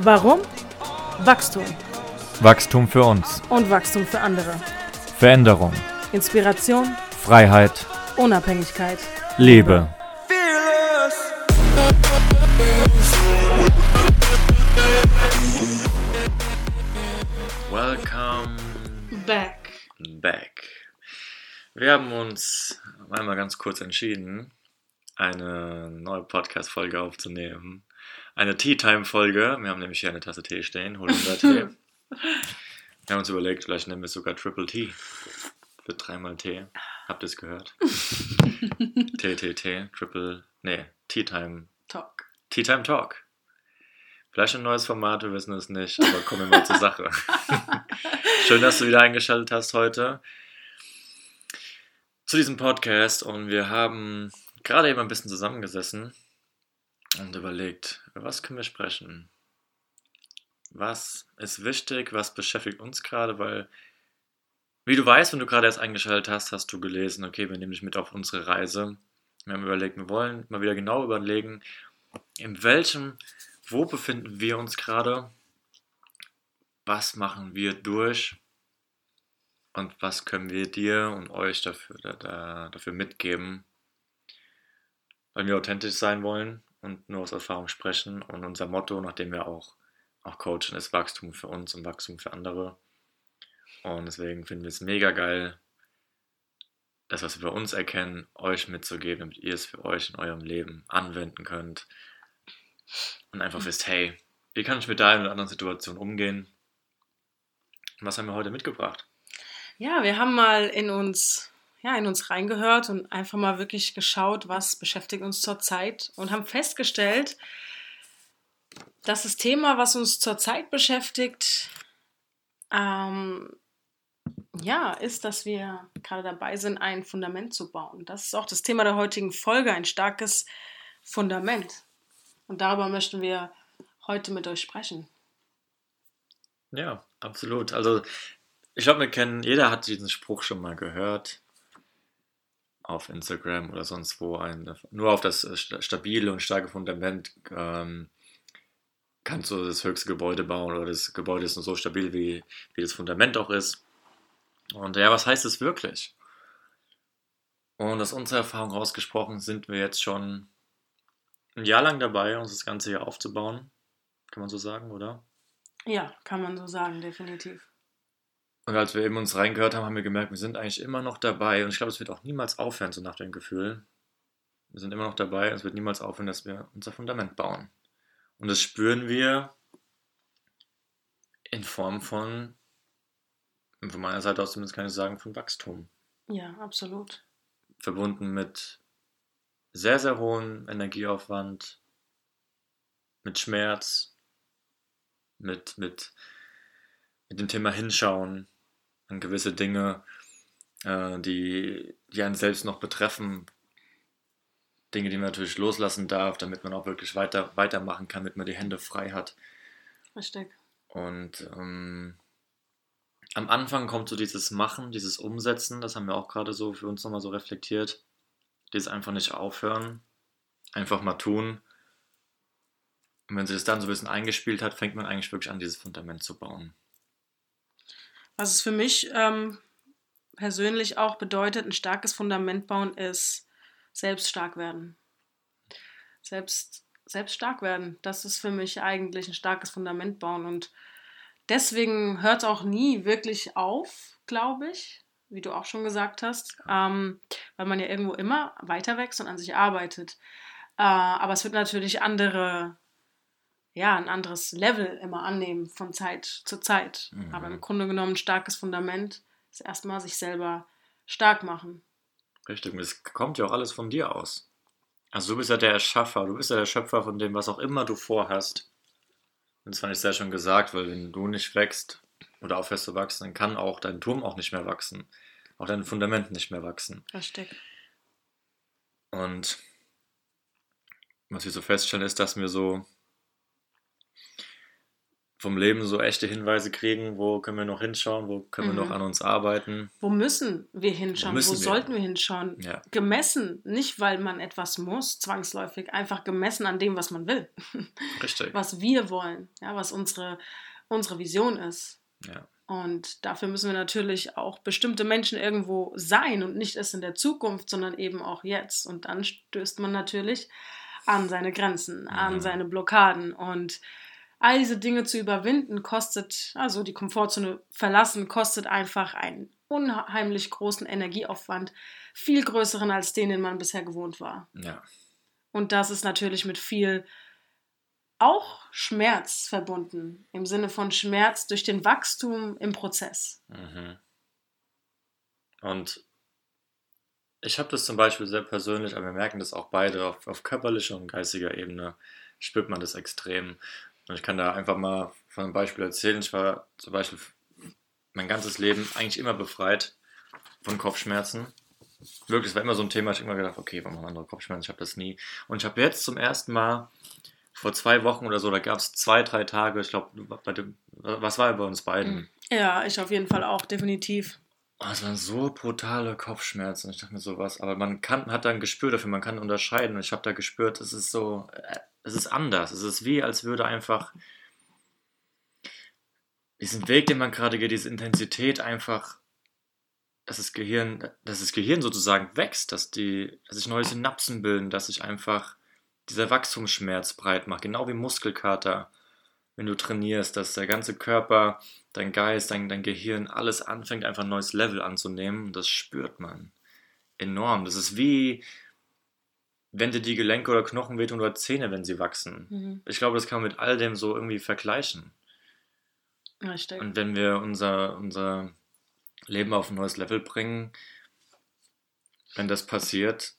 Warum? Wachstum. Wachstum für uns. Und Wachstum für andere. Veränderung. Inspiration. Freiheit. Unabhängigkeit. Liebe. Welcome Back. back. Wir haben uns einmal ganz kurz entschieden, eine neue Podcast-Folge aufzunehmen. Eine Tea-Time-Folge. Wir haben nämlich hier eine Tasse Tee stehen, Holunder-Tee. Wir haben uns überlegt, vielleicht nennen wir es sogar Triple T. Für dreimal Tee. Habt ihr es gehört? T, T, T, Triple, nee, Tea-Time Talk. Tea Time Talk. Vielleicht ein neues Format, wir wissen es nicht, aber kommen wir mal zur Sache. Schön, dass du wieder eingeschaltet hast heute zu diesem Podcast und wir haben gerade eben ein bisschen zusammengesessen und überlegt, über was können wir sprechen? Was ist wichtig? Was beschäftigt uns gerade? Weil, wie du weißt, wenn du gerade erst eingeschaltet hast, hast du gelesen, okay, wir nehmen dich mit auf unsere Reise. Wir haben überlegt, wir wollen mal wieder genau überlegen, in welchem, wo befinden wir uns gerade? Was machen wir durch? Und was können wir dir und euch dafür, da, da, dafür mitgeben? Weil wir authentisch sein wollen und nur aus Erfahrung sprechen. Und unser Motto, nachdem wir auch, auch coachen, ist Wachstum für uns und Wachstum für andere. Und deswegen finden wir es mega geil, das, was wir bei uns erkennen, euch mitzugeben, damit ihr es für euch in eurem Leben anwenden könnt. Und einfach wisst, hey, wie kann ich mit der einen oder anderen Situation umgehen? Was haben wir heute mitgebracht? Ja, wir haben mal in uns, ja, in uns reingehört und einfach mal wirklich geschaut, was beschäftigt uns zurzeit und haben festgestellt, dass das Thema, was uns zurzeit beschäftigt, ähm, ja, ist, dass wir gerade dabei sind, ein Fundament zu bauen. Das ist auch das Thema der heutigen Folge, ein starkes Fundament. Und darüber möchten wir heute mit euch sprechen. Ja, absolut. Also, ich glaube, wir kennen, jeder hat diesen Spruch schon mal gehört. Auf Instagram oder sonst wo. Ein, nur auf das stabile und starke Fundament ähm, kannst du das höchste Gebäude bauen oder das Gebäude ist nur so stabil, wie, wie das Fundament auch ist. Und ja, was heißt es wirklich? Und aus unserer Erfahrung rausgesprochen sind wir jetzt schon ein Jahr lang dabei, uns das Ganze hier aufzubauen. Kann man so sagen, oder? Ja, kann man so sagen, definitiv. Und als wir eben uns reingehört haben, haben wir gemerkt, wir sind eigentlich immer noch dabei. Und ich glaube, es wird auch niemals aufhören, so nach dem Gefühl. Wir sind immer noch dabei und es wird niemals aufhören, dass wir unser Fundament bauen. Und das spüren wir in Form von, von meiner Seite aus zumindest kann ich sagen, von Wachstum. Ja, absolut. Verbunden mit sehr, sehr hohem Energieaufwand, mit Schmerz, mit, mit, mit dem Thema Hinschauen an gewisse Dinge, äh, die, die einen selbst noch betreffen. Dinge, die man natürlich loslassen darf, damit man auch wirklich weiter, weitermachen kann, damit man die Hände frei hat. Richtig. Und ähm, am Anfang kommt so dieses Machen, dieses Umsetzen, das haben wir auch gerade so für uns nochmal so reflektiert. Dieses einfach nicht aufhören, einfach mal tun. Und wenn sich das dann so ein bisschen eingespielt hat, fängt man eigentlich wirklich an, dieses Fundament zu bauen. Was es für mich ähm, persönlich auch bedeutet, ein starkes Fundament bauen, ist selbst stark werden. Selbst, selbst stark werden. Das ist für mich eigentlich ein starkes Fundament bauen. Und deswegen hört es auch nie wirklich auf, glaube ich, wie du auch schon gesagt hast, ähm, weil man ja irgendwo immer weiter wächst und an sich arbeitet. Äh, aber es wird natürlich andere, ja, ein anderes Level immer annehmen von Zeit zu Zeit. Mhm. Aber im Grunde genommen ein starkes Fundament ist erstmal sich selber stark machen. Richtig, und es kommt ja auch alles von dir aus. Also du bist ja der Erschaffer, du bist ja der Schöpfer von dem, was auch immer du vorhast. Und das fand ich sehr schon gesagt, weil wenn du nicht wächst oder aufhörst zu wachsen, dann kann auch dein Turm auch nicht mehr wachsen. Auch dein Fundament nicht mehr wachsen. Richtig. Und was wir so feststellen, ist, dass wir so, vom Leben so echte Hinweise kriegen, wo können wir noch hinschauen, wo können wir Mhm. noch an uns arbeiten. Wo müssen wir hinschauen? Wo, müssen wir? sollten wir hinschauen? Ja. Gemessen, nicht weil man etwas muss, zwangsläufig, einfach gemessen an dem, was man will, Richtig. was wir wollen, ja, was unsere, unsere Vision ist. Ja. Und dafür müssen wir natürlich auch bestimmte Menschen irgendwo sein und nicht erst in der Zukunft, sondern eben auch jetzt. Und dann stößt man natürlich an seine Grenzen, an Mhm. seine Blockaden. Und all diese Dinge zu überwinden, kostet, also die Komfortzone verlassen, kostet einfach einen unheimlich großen Energieaufwand, viel größeren als den, den man bisher gewohnt war. Ja. Und das ist natürlich mit viel auch Schmerz verbunden, im Sinne von Schmerz durch den Wachstum im Prozess. Mhm. Und ich habe das zum Beispiel sehr persönlich, aber wir merken das auch beide auf, auf körperlicher und geistiger Ebene, spürt man das extrem. Ich kann da einfach mal von einem Beispiel erzählen. Ich war zum Beispiel mein ganzes Leben eigentlich immer befreit von Kopfschmerzen. Wirklich, es war immer so ein Thema, ich habe immer gedacht, okay, warum haben andere Kopfschmerzen? Ich habe das nie. Und ich habe jetzt zum ersten Mal vor zwei Wochen oder so, da gab es zwei, drei Tage, ich glaube, was war bei uns beiden? Ja, ich auf jeden Fall auch, definitiv. Oh, es waren so brutale Kopfschmerzen. Ich dachte mir so was, aber man kann, hat da ein Gespür dafür, man kann unterscheiden. Und ich habe da gespürt, es ist so, äh, es ist anders. Es ist wie, als würde einfach diesen Weg, den man gerade geht, diese Intensität einfach, dass das Gehirn, dass das Gehirn sozusagen wächst, dass die, dass sich neue Synapsen bilden, dass sich einfach dieser Wachstumsschmerz breit macht, genau wie Muskelkater, wenn du trainierst, dass der ganze Körper, dein Geist, dein, dein Gehirn, alles anfängt, einfach ein neues Level anzunehmen. Das spürt man enorm. Das ist wie, wenn dir die Gelenke oder Knochen wehtun oder Zähne, wenn sie wachsen. Mhm. Ich glaube, das kann man mit all dem so irgendwie vergleichen. Richtig. Und wenn wir unser, unser Leben auf ein neues Level bringen, wenn das passiert,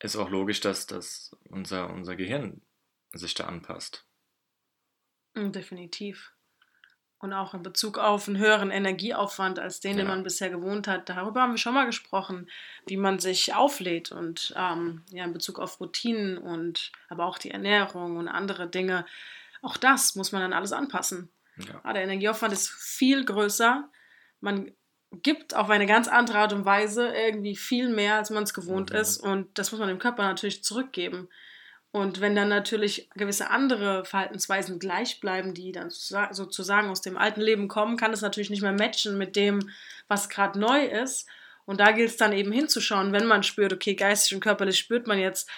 ist auch logisch, dass das unser, unser Gehirn sich da anpasst. Mm, Definitiv. Und auch in Bezug auf einen höheren Energieaufwand als den, den Ja. man bisher gewohnt hat. Darüber haben wir schon mal gesprochen, wie man sich auflädt und ähm, ja, in Bezug auf Routinen und aber auch die Ernährung und andere Dinge. Auch das muss man dann alles anpassen. Ja. Ah, der Energieaufwand ist viel größer. Man gibt auf eine ganz andere Art und Weise irgendwie viel mehr, als man es gewohnt Mhm. ist. Und das muss man dem Körper natürlich zurückgeben. Und wenn dann natürlich gewisse andere Verhaltensweisen gleich bleiben, die dann sozusa- sozusagen aus dem alten Leben kommen, kann es natürlich nicht mehr matchen mit dem, was gerade neu ist. Und da gilt es dann eben hinzuschauen, wenn man spürt, okay, geistig und körperlich spürt man jetzt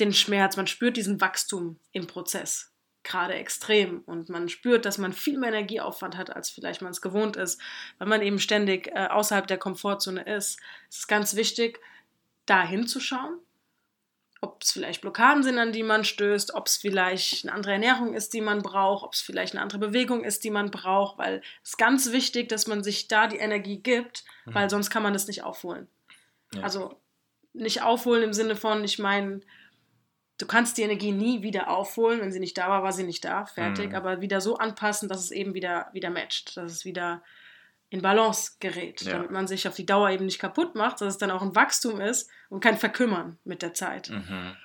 den Schmerz, man spürt diesen Wachstum im Prozess gerade extrem und man spürt, dass man viel mehr Energieaufwand hat, als vielleicht man es gewohnt ist, weil man eben ständig äh, außerhalb der Komfortzone ist. Es ist ganz wichtig, da hinzuschauen, ob es vielleicht Blockaden sind, an die man stößt, ob es vielleicht eine andere Ernährung ist, die man braucht, ob es vielleicht eine andere Bewegung ist, die man braucht, weil es ist ganz wichtig, dass man sich da die Energie gibt, weil Mhm. sonst kann man das nicht aufholen. Ja. Also nicht aufholen im Sinne von, ich meine, du kannst die Energie nie wieder aufholen. Wenn sie nicht da war, war sie nicht da, fertig. Mhm. Aber wieder so anpassen, dass es eben wieder, wieder matcht, dass es wieder in Balance gerät, Ja. damit man sich auf die Dauer eben nicht kaputt macht, dass es dann auch ein Wachstum ist und kein Verkümmern mit der Zeit. Mhm.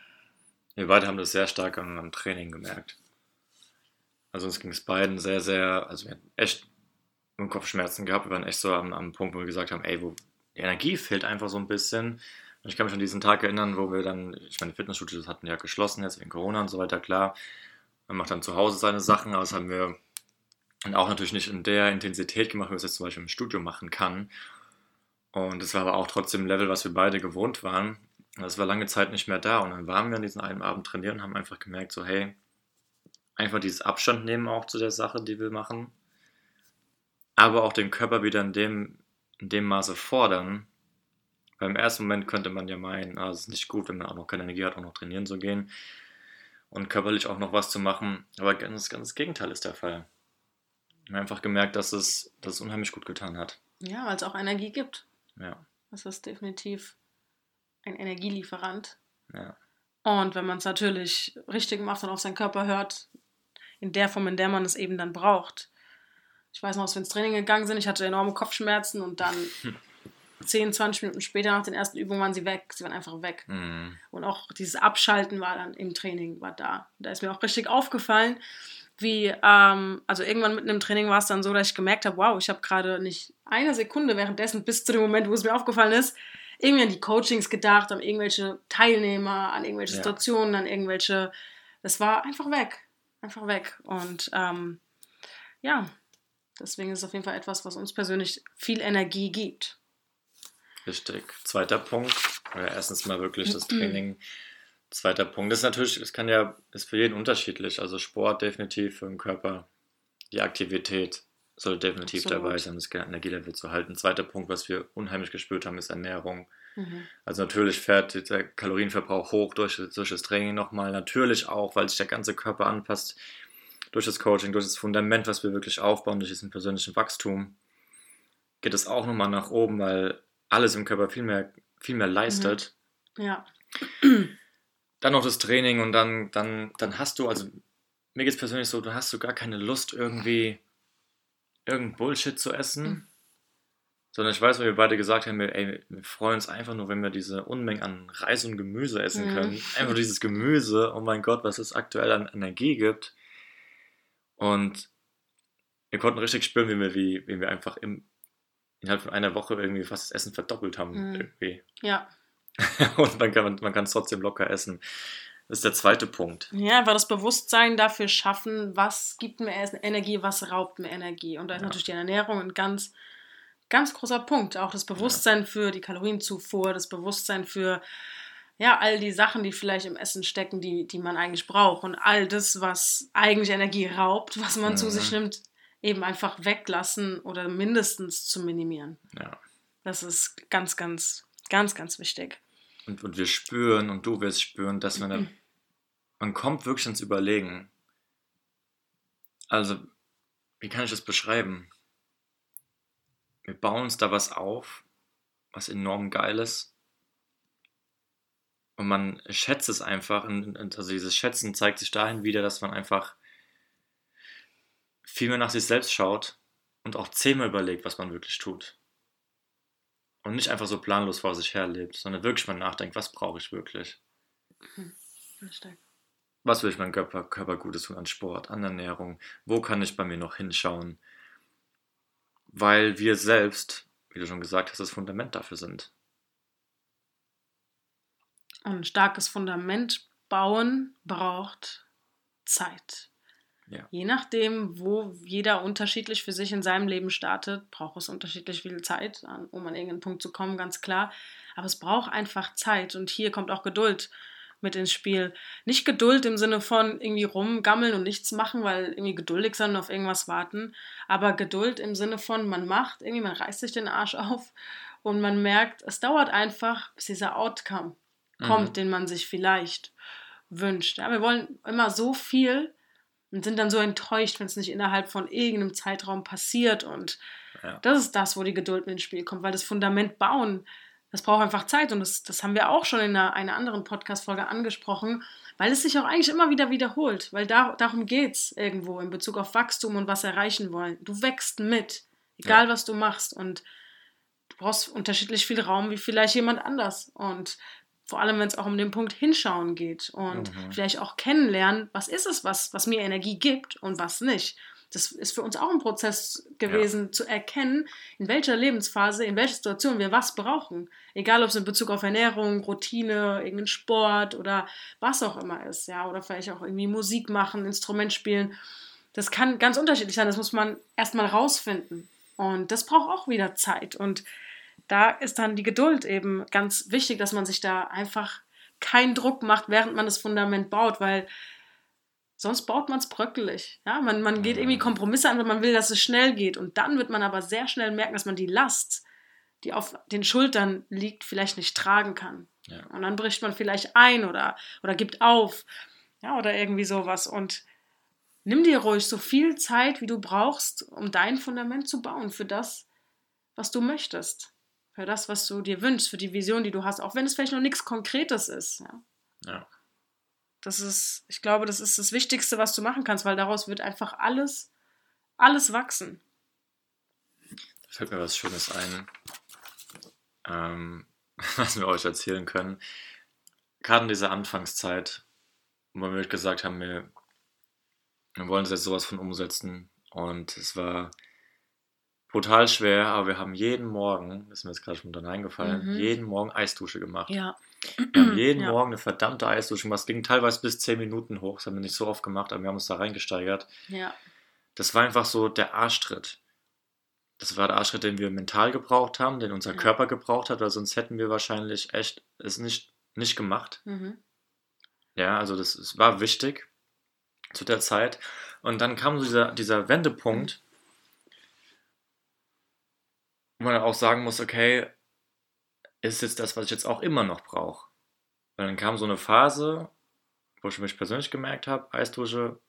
Wir beide haben das sehr stark am, am Training gemerkt. Also uns ging es beiden sehr, sehr, also wir hatten echt Kopfschmerzen gehabt. Wir waren echt so am, am Punkt, wo wir gesagt haben, ey, wo die Energie fehlt einfach so ein bisschen. Und ich kann mich an diesen Tag erinnern, wo wir dann, ich meine, Fitnessstudios hatten ja geschlossen jetzt wegen Corona und so weiter, klar. Man macht dann zu Hause seine Sachen, aber das haben wir dann auch natürlich nicht in der Intensität gemacht, wie man es jetzt zum Beispiel im Studio machen kann. Und es war aber auch trotzdem ein Level, was wir beide gewohnt waren. Und Das war lange Zeit nicht mehr da. Und dann waren wir an diesem einen Abend trainieren und haben einfach gemerkt, so, hey, einfach dieses Abstand nehmen auch zu der Sache, die wir machen. Aber auch den Körper wieder in dem, in dem Maße fordern. Weil im ersten Moment könnte man ja meinen, ah, es ist nicht gut, wenn man auch noch keine Energie hat, auch noch trainieren zu gehen. Und körperlich auch noch was zu machen. Aber ganz, ganz das Gegenteil ist der Fall. Wir haben einfach gemerkt, dass es, dass es unheimlich gut getan hat. Ja, weil es auch Energie gibt. Ja, Das ist definitiv ein Energielieferant. ja. Und wenn man es natürlich richtig macht und auf seinen Körper hört, in der Form, in der man es eben dann braucht. Ich weiß noch, als wir ins Training gegangen sind, ich hatte enorme Kopfschmerzen und dann 10, 20 Minuten später nach den ersten Übungen waren sie weg. Sie waren einfach weg. Mhm. Und auch dieses Abschalten war dann im Training, war da. Da ist mir auch richtig aufgefallen, wie, ähm, also irgendwann mitten im Training war es dann so, dass ich gemerkt habe, wow, ich habe gerade nicht eine Sekunde währenddessen bis zu dem Moment, wo es mir aufgefallen ist, irgendwie an die Coachings gedacht, an irgendwelche Teilnehmer, an irgendwelche Ja. Situationen, an irgendwelche, das war einfach weg, einfach weg und ähm, ja, deswegen ist es auf jeden Fall etwas, was uns persönlich viel Energie gibt. Richtig. Zweiter Punkt. Oder erstens mal wirklich das Training. Zweiter Punkt ist natürlich, es kann ja, ist für jeden unterschiedlich. Also Sport definitiv für den Körper. Die Aktivität soll definitiv Absolut. dabei sein, das Energielevel zu halten. Zweiter Punkt, was wir unheimlich gespürt haben, ist Ernährung. Mhm. Also natürlich fährt der Kalorienverbrauch hoch durch, durch das Training nochmal. Natürlich auch, weil sich der ganze Körper anpasst durch das Coaching, durch das Fundament, was wir wirklich aufbauen, durch diesen persönlichen Wachstum, geht es auch nochmal nach oben, weil alles im Körper viel mehr, viel mehr leistet. Ja, Dann noch das Training und dann, dann, dann hast du, also mir geht es persönlich so, du hast du gar keine Lust irgendwie irgendein Bullshit zu essen. Mhm. Sondern ich weiß, weil wir beide gesagt haben, wir, ey, wir freuen uns einfach nur, wenn wir diese Unmengen an Reis und Gemüse essen Mhm. können. Einfach dieses Gemüse, oh mein Gott, was es aktuell an Energie gibt. Und wir konnten richtig spüren, wie wir, wie, wie wir einfach im, innerhalb von einer Woche irgendwie fast das Essen verdoppelt haben. Mhm. Irgendwie. ja. Und man kann man kann es trotzdem locker essen. Das ist der zweite Punkt. Ja, einfach das Bewusstsein dafür schaffen, was gibt mir Energie, was raubt mir Energie. Und da ist Ja. natürlich die Ernährung ein ganz, ganz großer Punkt. Auch das Bewusstsein für die Kalorienzufuhr, das Bewusstsein für ja, all die Sachen, die vielleicht im Essen stecken, die, die man eigentlich braucht. Und all das, was eigentlich Energie raubt, was man zu Mhm. sich nimmt, eben einfach weglassen oder mindestens zu minimieren. Ja. Das ist ganz, ganz, ganz, ganz wichtig. Und, und wir spüren und du wirst spüren, dass man, Mhm. man kommt wirklich ins Überlegen. Also, wie kann ich das beschreiben? Wir bauen uns da was auf, was enorm geil ist. Und man schätzt es einfach. Und, also dieses Schätzen zeigt sich dahin wieder, dass man einfach viel mehr nach sich selbst schaut und auch zehnmal überlegt, was man wirklich tut. Und nicht einfach so planlos vor sich her lebt, sondern wirklich mal nachdenkt, was brauche ich wirklich? Richtig. Was will ich meinem Körper, Körper Gutes tun an Sport, an Ernährung? Wo kann ich bei mir noch hinschauen? Weil wir selbst, wie du schon gesagt hast, das Fundament dafür sind. Und ein starkes Fundament bauen braucht Zeit. Ja. Je nachdem, wo jeder unterschiedlich für sich in seinem Leben startet, braucht es unterschiedlich viel Zeit, um an irgendeinen Punkt zu kommen, ganz klar. Aber es braucht einfach Zeit und hier kommt auch Geduld mit ins Spiel. Nicht Geduld im Sinne von irgendwie rumgammeln und nichts machen, weil irgendwie geduldig sein und auf irgendwas warten, aber Geduld im Sinne von man macht, irgendwie man reißt sich den Arsch auf und man merkt, es dauert einfach, bis dieser Outcome kommt, Mhm. den man sich vielleicht wünscht. Ja, wir wollen immer so viel und sind dann so enttäuscht, wenn es nicht innerhalb von irgendeinem Zeitraum passiert. Und Ja. das ist das, wo die Geduld mit ins Spiel kommt, weil das Fundament bauen, das braucht einfach Zeit. Und das, das haben wir auch schon in einer, einer anderen Podcast-Folge angesprochen, weil es sich auch eigentlich immer wieder wiederholt. Weil da, darum geht es irgendwo in Bezug auf Wachstum und was erreichen wollen. Du wächst mit, egal Ja. was du machst. Und du brauchst unterschiedlich viel Raum wie vielleicht jemand anders. Und vor allem, wenn es auch um den Punkt Hinschauen geht und Mhm. vielleicht auch kennenlernen, was ist es, was, was mir Energie gibt und was nicht. Das ist für uns auch ein Prozess gewesen, zu erkennen, in welcher Lebensphase, in welcher Situation wir was brauchen. Egal, ob es in Bezug auf Ernährung, Routine, irgendeinen Sport oder was auch immer ist. Ja, oder vielleicht auch irgendwie Musik machen, Instrument spielen. Das kann ganz unterschiedlich sein. Das muss man erstmal rausfinden. Und das braucht auch wieder Zeit. Und da ist dann die Geduld eben ganz wichtig, dass man sich da einfach keinen Druck macht, während man das Fundament baut, weil sonst baut man es bröckelig. Ja, man, man geht irgendwie Kompromisse an, weil man will, dass es schnell geht. Und dann wird man aber sehr schnell merken, dass man die Last, die auf den Schultern liegt, vielleicht nicht tragen kann. Ja. Und dann bricht man vielleicht ein oder, oder gibt auf. Ja, oder irgendwie sowas. Und nimm dir ruhig so viel Zeit, wie du brauchst, um dein Fundament zu bauen für das, was du möchtest. Für das, was du dir wünschst, für die Vision, die du hast, auch wenn es vielleicht noch nichts Konkretes ist. Ja. Ja. Das ist, ich glaube, das ist das Wichtigste, was du machen kannst, weil daraus wird einfach alles, alles wachsen. Da fällt mir was Schönes ein, ähm, was wir euch erzählen können. Gerade in dieser Anfangszeit, wo wir gesagt haben, wir Wir wollen jetzt sowas von umsetzen. Und es war brutal schwer, aber wir haben jeden Morgen, ist mir jetzt gerade schon dann eingefallen, Mhm. jeden Morgen Eisdusche gemacht. Ja. Wir haben jeden Ja. Morgen eine verdammte Eisdusche gemacht. Es ging teilweise bis 10 Minuten hoch. Das haben wir nicht so oft gemacht, aber wir haben uns da reingesteigert. Ja. Das war einfach so der Arschtritt. Das war der Arschtritt, den wir mental gebraucht haben, den unser Ja. Körper gebraucht hat, weil sonst hätten wir wahrscheinlich echt es nicht, nicht gemacht. Mhm. Ja, also das, es war wichtig zu der Zeit. Und dann kam so dieser, dieser Wendepunkt, wo man dann auch sagen muss, okay, ist jetzt das, was ich jetzt auch immer noch brauche. Und dann kam so eine Phase, wo ich mich persönlich gemerkt habe, Eisdusche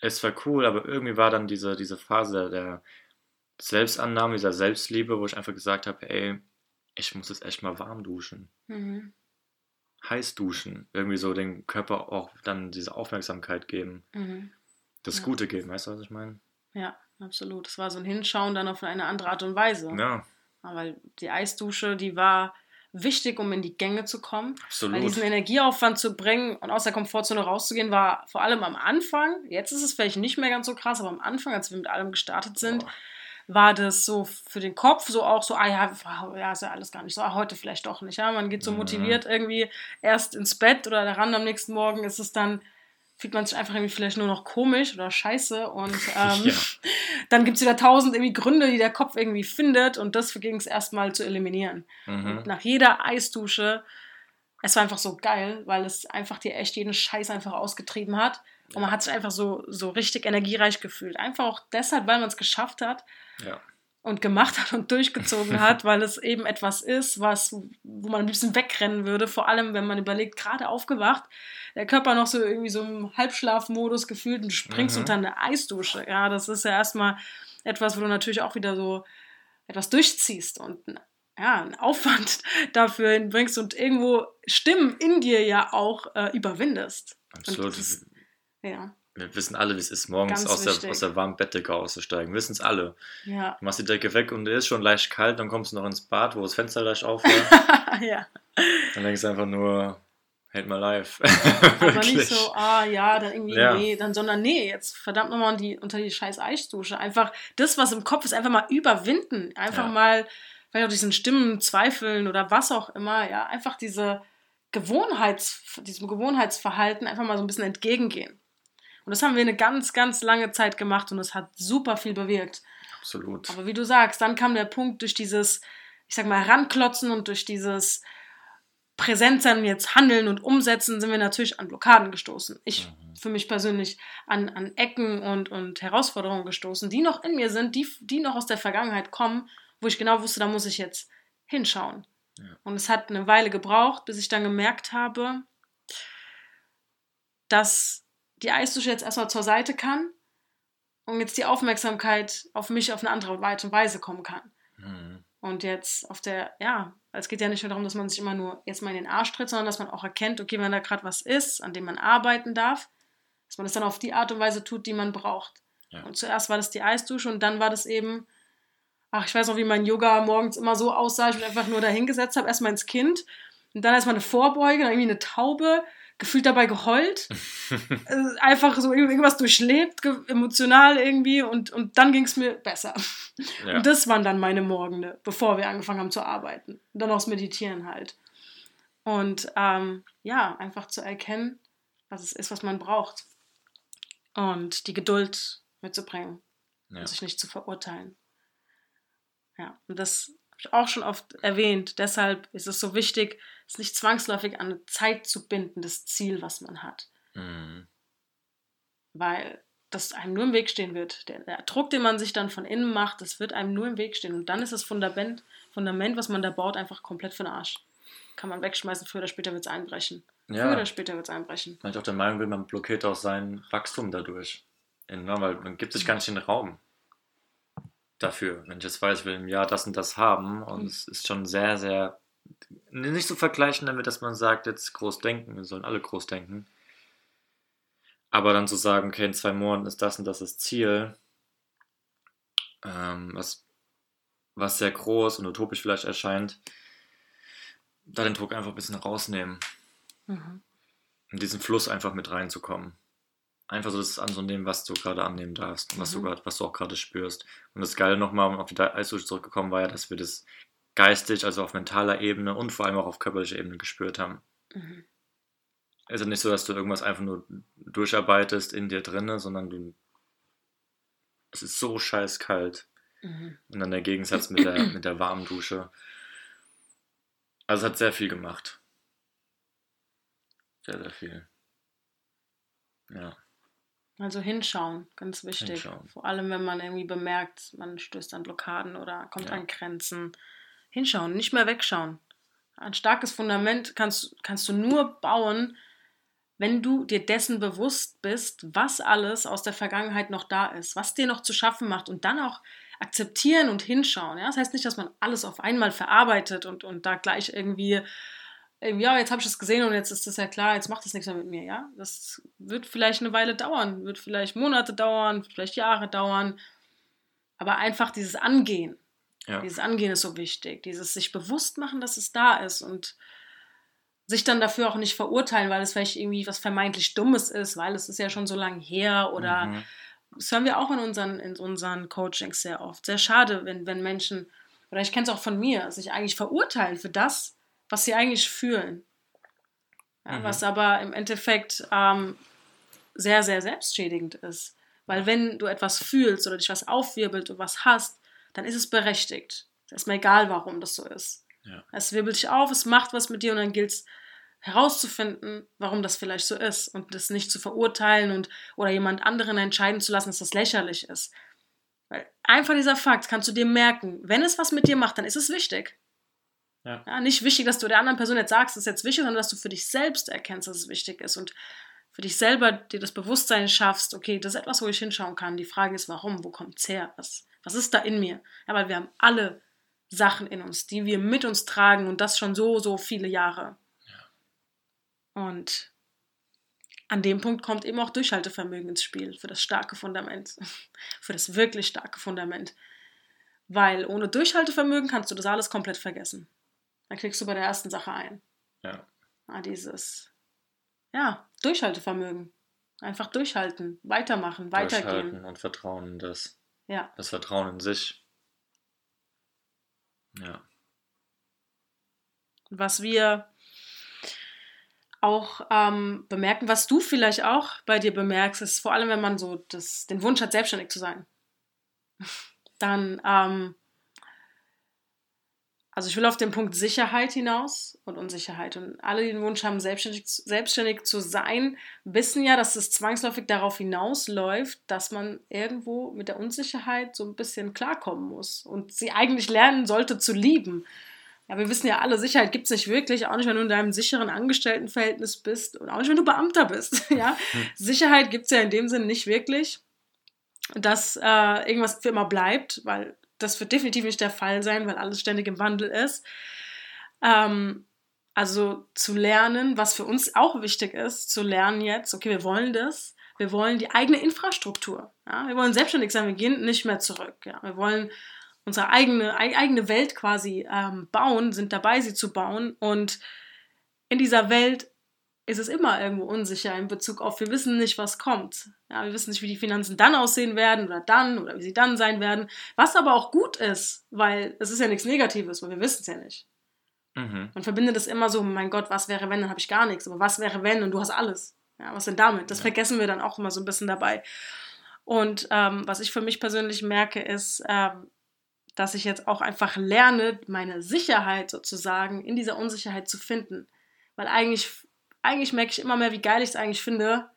ist zwar cool, aber irgendwie war dann diese, diese Phase der, der Selbstannahme, dieser Selbstliebe, wo ich einfach gesagt habe, ey, ich muss jetzt echt mal warm duschen Mhm. heiß duschen, irgendwie so dem Körper auch dann diese Aufmerksamkeit geben, Mhm. das Ja. Gute geben, weißt du, was ich meine? Ja, absolut. Es war so ein Hinschauen dann auf eine andere Art und Weise. Ja, Aber die Eisdusche, die war wichtig, um in die Gänge zu kommen. Weil absolut. diesen Energieaufwand zu bringen und aus der Komfortzone rauszugehen, war vor allem am Anfang, jetzt ist es vielleicht nicht mehr ganz so krass, aber am Anfang, als wir mit allem gestartet sind, Boah. war das so für den Kopf so auch so, ah ja, ja, ist ja alles gar nicht so, ah, heute vielleicht doch nicht. Ja? Man geht so Mhm. motiviert irgendwie erst ins Bett oder daran am nächsten Morgen ist es dann, fühlt man sich einfach irgendwie vielleicht nur noch komisch oder scheiße und ähm, Ja. dann gibt es wieder tausend irgendwie Gründe, die der Kopf irgendwie findet und das ging es erstmal zu eliminieren. Mhm. Und nach jeder Eisdusche, es war einfach so geil, weil es einfach dir echt jeden Scheiß einfach ausgetrieben hat. Und man hat sich einfach so, so richtig energiereich gefühlt. Einfach auch deshalb, weil man es geschafft hat Ja. Und gemacht hat und durchgezogen hat, weil es eben etwas ist, was, wo man am liebsten wegrennen würde. Vor allem, wenn man überlegt, gerade aufgewacht, der Körper noch so irgendwie so im Halbschlafmodus gefühlt und springst Mhm. unter eine Eisdusche. Ja, das ist ja erstmal etwas, wo du natürlich auch wieder so etwas durchziehst und ja, einen Aufwand dafür hinbringst und irgendwo Stimmen in dir ja auch äh, überwindest. Absolut. Ja, Wir wissen alle, wie es ist, morgens aus der, aus der warmen Bettdecke auszusteigen. Wissen es alle. ja, Du machst die Decke weg und es ist schon leicht kalt, dann kommst du noch ins Bad, wo das Fenster leicht auf war. ja. dann denkst du einfach nur, hate my life. Aber nicht so, ah ja, dann irgendwie, Ja. nee, dann, sondern nee, jetzt verdammt nochmal die, unter die scheiß Eisdusche. Einfach das, was im Kopf ist, einfach mal überwinden. Einfach Ja. mal, vielleicht auch diesen Stimmen zweifeln oder was auch immer, ja, einfach diese Gewohnheits, diesem Gewohnheitsverhalten einfach mal so ein bisschen entgegengehen. Und das haben wir eine ganz, ganz lange Zeit gemacht und es hat super viel bewirkt. Absolut. Aber wie du sagst, dann kam der Punkt durch dieses, ich sag mal, Heranklotzen und durch dieses Präsentsein, jetzt handeln und umsetzen, sind wir natürlich an Blockaden gestoßen. Ich Mhm. für mich persönlich an, an Ecken und, und Herausforderungen gestoßen, die noch in mir sind, die, die noch aus der Vergangenheit kommen, wo ich genau wusste, da muss ich jetzt hinschauen. Ja. Und es hat eine Weile gebraucht, bis ich dann gemerkt habe, dass die Eisdusche jetzt erstmal zur Seite kann und jetzt die Aufmerksamkeit auf mich auf eine andere Art und Weise kommen kann. Mhm. Und jetzt auf der, ja, es geht ja nicht nur darum, dass man sich immer nur jetzt mal in den Arsch tritt, sondern dass man auch erkennt, okay, wenn da gerade was ist, an dem man arbeiten darf, dass man es dann auf die Art und Weise tut, die man braucht. Ja. Und zuerst war das die Eisdusche und dann war das eben, ach, ich weiß noch, wie mein Yoga morgens immer so aussah, ich mich einfach nur da hingesetzt habe, erstmal ins Kind und dann erstmal eine Vorbeuge, dann irgendwie eine Taube, gefühlt dabei geheult, einfach so irgendwas durchlebt, emotional irgendwie und, und dann ging es mir besser. Ja. Und das waren dann meine Morgende, bevor wir angefangen haben zu arbeiten. Und dann auch das Meditieren halt. Und ähm, ja, einfach zu erkennen, was es ist, was man braucht. Und die Geduld mitzubringen Ja. und sich nicht zu verurteilen. Ja, und das habe ich auch schon oft erwähnt. Deshalb ist es so wichtig, es nicht zwangsläufig an eine Zeit zu binden, das Ziel, was man hat Mhm. weil das einem nur im Weg stehen wird. Der, der Druck, den man sich dann von innen macht, das wird einem nur im Weg stehen. Und dann ist das Fundament, Fundament was man da baut, einfach komplett für den Arsch. Kann man wegschmeißen, früher oder später wird es einbrechen. Früher Ja. oder später wird es einbrechen. Man ist auch der Meinung, will man blockiert auch sein Wachstum dadurch. In, ne, weil man gibt sich gar nicht den Raum dafür. Wenn ich jetzt weiß, ich will im Jahr das und das haben und Mhm. es ist schon sehr, sehr nicht so vergleichen damit, dass man sagt, jetzt groß denken, wir sollen alle groß denken. Aber dann zu sagen, okay, in zwei Monaten ist das und das das Ziel, ähm, was, was sehr groß und utopisch vielleicht erscheint, da den Druck einfach ein bisschen rausnehmen Mhm. in diesen Fluss einfach mit reinzukommen. einfach so das anzunehmen, was du gerade annehmen darfst und was, du Mhm. grad, was du auch gerade spürst. Und das Geile nochmal, um auf die Eisdusche zurückgekommen, war ja, dass wir das geistig, also auf mentaler Ebene und vor allem auch auf körperlicher Ebene gespürt haben. Mhm. Es ist nicht so, dass du irgendwas einfach nur durcharbeitest in dir drinne, sondern du. Es ist so scheiß kalt. Mhm. Und dann der Gegensatz mit der, mit der warmen Dusche. Also es hat sehr viel gemacht. Sehr, sehr viel. Ja. Also hinschauen, ganz wichtig. Hinschauen. Vor allem, wenn man irgendwie bemerkt, man stößt an Blockaden oder kommt Ja. an Grenzen. Hinschauen, nicht mehr wegschauen. Ein starkes Fundament kannst, kannst du nur bauen, wenn du dir dessen bewusst bist, was alles aus der Vergangenheit noch da ist, was dir noch zu schaffen macht und dann auch akzeptieren und hinschauen. Ja? Das heißt nicht, dass man alles auf einmal verarbeitet und, und da gleich irgendwie, ja, jetzt habe ich das gesehen und jetzt ist das ja klar, jetzt macht das nichts mehr mit mir. Ja? Das wird vielleicht eine Weile dauern, wird vielleicht Monate dauern, vielleicht Jahre dauern, aber einfach dieses Angehen, Ja. dieses Angehen ist so wichtig, dieses sich bewusst machen, dass es da ist und sich dann dafür auch nicht verurteilen, weil es vielleicht irgendwie was vermeintlich Dummes ist, weil es ist ja schon so lange her oder Mhm. das hören wir auch in unseren, in unseren Coachings sehr oft. Sehr schade, wenn, wenn Menschen, oder ich kenne es auch von mir, sich eigentlich verurteilen für das, was sie eigentlich fühlen. Ja, Mhm. Was aber im Endeffekt ähm, sehr, sehr selbstschädigend ist. Weil wenn du etwas fühlst oder dich was aufwirbelt und was hast, dann ist es berechtigt. Es ist mir egal, warum das so ist. Ja. Es wirbelt dich auf, es macht was mit dir und dann gilt es herauszufinden, warum das vielleicht so ist und das nicht zu verurteilen und oder jemand anderen entscheiden zu lassen, dass das lächerlich ist. Weil einfach dieser Fakt kannst du dir merken, wenn es was mit dir macht, dann ist es wichtig. Ja. nicht wichtig, dass du der anderen Person jetzt sagst, es ist jetzt wichtig, sondern dass du für dich selbst erkennst, dass es wichtig ist und für dich selber dir das Bewusstsein schaffst, okay, das ist etwas, wo ich hinschauen kann. Die Frage ist, warum? Wo kommt es her? Was, was ist da in mir? Ja, weil wir haben alle Sachen in uns, die wir mit uns tragen und das schon so, so viele Jahre. Und an dem Punkt kommt eben auch Durchhaltevermögen ins Spiel für das starke Fundament, für das wirklich starke Fundament. Weil ohne Durchhaltevermögen kannst du das alles komplett vergessen. Dann klickst du bei der ersten Sache ein. Ja. Ah, dieses, ja, Durchhaltevermögen. Einfach durchhalten, weitermachen, weitergehen. Durchhalten und Vertrauen in das. Ja. Das Vertrauen in sich. Ja. was wir auch ähm, bemerken, was du vielleicht auch bei dir bemerkst, ist vor allem, wenn man so das, den Wunsch hat, selbstständig zu sein, dann, ähm, also ich will auf den Punkt Sicherheit hinaus und Unsicherheit. Und alle, die den Wunsch haben, selbstständig, selbstständig zu sein, wissen ja, dass es zwangsläufig darauf hinausläuft, dass man irgendwo mit der Unsicherheit so ein bisschen klarkommen muss und sie eigentlich lernen sollte zu lieben. Ja, wir wissen ja alle, Sicherheit gibt es nicht wirklich, auch nicht, wenn du in deinem sicheren Angestelltenverhältnis bist und auch nicht, wenn du Beamter bist. Ja? Sicherheit gibt es ja in dem Sinne nicht wirklich, dass äh, irgendwas für immer bleibt, weil das wird definitiv nicht der Fall sein, weil alles ständig im Wandel ist. Ähm, also zu lernen, was für uns auch wichtig ist, zu lernen jetzt, okay, wir wollen das, wir wollen die eigene Infrastruktur. Ja? Wir wollen selbstständig sein, wir gehen nicht mehr zurück. Ja? Wir wollen unsere eigene, eigene Welt quasi ähm, bauen, sind dabei, sie zu bauen. Und in dieser Welt ist es immer irgendwo unsicher in Bezug auf, wir wissen nicht, was kommt. Ja, wir wissen nicht, wie die Finanzen dann aussehen werden oder dann oder wie sie dann sein werden. Was aber auch gut ist, weil es ist ja nichts Negatives, weil wir wissen es ja nicht. Mhm. Man verbindet es immer so, mein Gott, was wäre, wenn, dann habe ich gar nichts. Aber was wäre, wenn und du hast alles. Ja, was denn damit? Das Ja. vergessen wir dann auch immer so ein bisschen dabei. Und ähm, was ich für mich persönlich merke, ist, ähm, dass ich jetzt auch einfach lerne, meine Sicherheit sozusagen in dieser Unsicherheit zu finden. Weil eigentlich, eigentlich merke ich immer mehr, wie geil ich es eigentlich finde,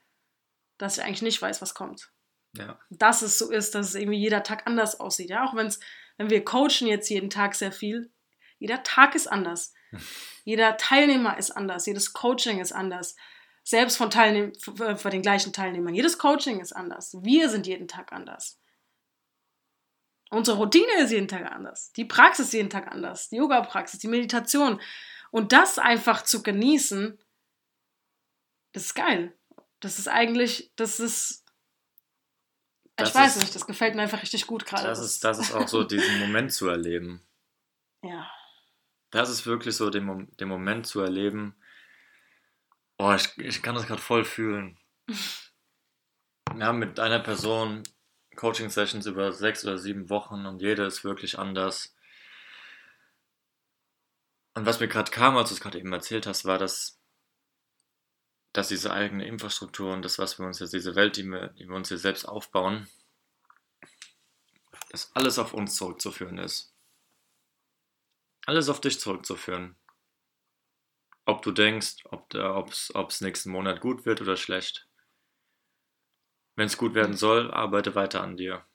dass ich eigentlich nicht weiß, was kommt. Ja. Dass es so ist, dass es irgendwie jeder Tag anders aussieht. Ja, auch wenn's, wenn wir coachen jetzt jeden Tag sehr viel, jeder Tag ist anders. Jeder Teilnehmer ist anders. Jedes Coaching ist anders. Selbst von, Teilnehm von den gleichen Teilnehmern. Jedes Coaching ist anders. Wir sind jeden Tag anders. Unsere Routine ist jeden Tag anders. Die Praxis ist jeden Tag anders. Die Yoga-Praxis, die Meditation. Und das einfach zu genießen, das ist geil. Das ist eigentlich, das ist. Das ich weiß ist- nicht, das gefällt mir einfach richtig gut gerade. Das ist, das ist auch so, diesen Moment zu erleben. Ja. Das ist wirklich so, den, den Moment zu erleben. Oh, ich, ich kann das gerade voll fühlen. Wir haben mit einer Person Coaching-Sessions über sechs oder sieben Wochen und jede ist wirklich anders. Und was mir gerade kam, als du es gerade eben erzählt hast, war, dass, dass diese eigene Infrastruktur und das, was wir uns jetzt, diese Welt, die wir, die wir uns hier selbst aufbauen, dass alles auf uns zurückzuführen ist. Alles auf dich zurückzuführen. Ob du denkst, ob es nächsten Monat gut wird oder schlecht. Wenn es gut werden soll, arbeite weiter an dir.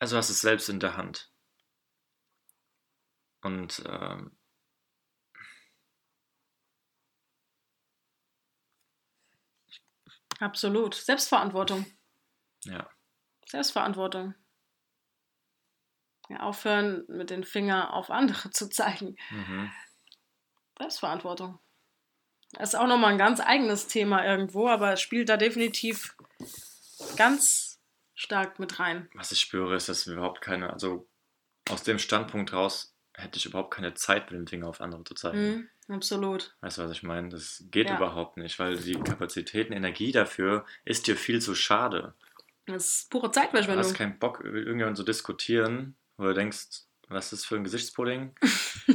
Also hast es selbst in der Hand. Und ähm, Absolut. Selbstverantwortung. ja, Selbstverantwortung. Ja, aufhören, mit den Finger auf andere zu zeigen. mhm. Selbstverantwortung. Das ist auch nochmal ein ganz eigenes Thema irgendwo, aber es spielt da definitiv ganz stark mit rein. was ich spüre, ist, dass wir überhaupt keine, also aus dem Standpunkt raus hätte ich überhaupt keine Zeit, mit dem Finger auf andere zu zeigen. Mhm, absolut. Weißt du, was ich meine? Das geht Ja. überhaupt nicht, weil die Kapazitäten, Energie dafür ist dir viel zu schade. Das ist pure Du hast Zeitverschwendung. keinen Bock, irgendjemandem zu diskutieren, wo du denkst, was ist das für ein Gesichtspudding?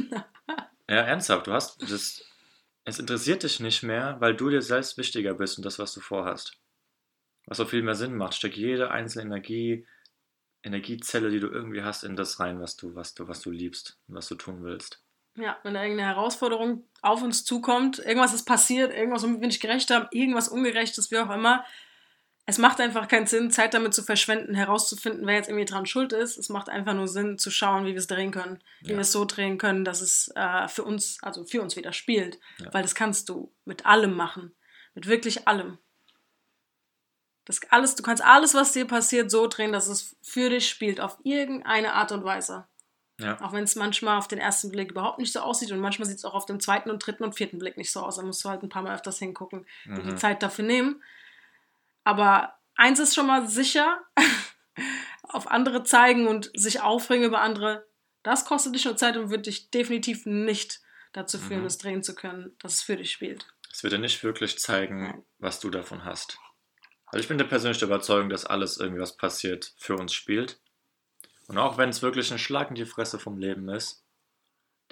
ja, ernsthaft, du hast das. Es interessiert dich nicht mehr, weil du dir selbst wichtiger bist und das, was du vorhast. Was auch viel mehr Sinn macht. Steck jede einzelne Energie, Energiezelle, die du irgendwie hast, in das rein, was du, was du, was du liebst und was du tun willst. Ja, wenn da irgendeine Herausforderung auf uns zukommt, irgendwas ist passiert, irgendwas, womit wir nicht gerecht haben, irgendwas Ungerechtes, wie auch immer. Es macht einfach keinen Sinn, Zeit damit zu verschwenden, herauszufinden, wer jetzt irgendwie dran schuld ist. Es macht einfach nur Sinn, zu schauen, wie wir es drehen können. Wie Ja. wir es so drehen können, dass es äh, für uns, also für uns wieder spielt. Ja. Weil das kannst du mit allem machen. Mit wirklich allem. Das alles, du kannst alles, was dir passiert, so drehen, dass es für dich spielt, auf irgendeine Art und Weise. Ja, Auch wenn es manchmal auf den ersten Blick überhaupt nicht so aussieht und manchmal sieht es auch auf dem zweiten und dritten und vierten Blick nicht so aus. Da musst du halt ein paar Mal öfters hingucken, dir die Mhm. Zeit dafür nehmen. Aber eins ist schon mal sicher, auf andere zeigen und sich aufregen über andere, das kostet dich nur Zeit und wird dich definitiv nicht dazu führen, Mhm. es drehen zu können, dass es für dich spielt. es wird dir nicht wirklich zeigen, was du davon hast. Also ich bin der persönlichen Überzeugung, dass alles irgendwie was passiert, für uns spielt. Und auch wenn es wirklich ein Schlag in die Fresse vom Leben ist,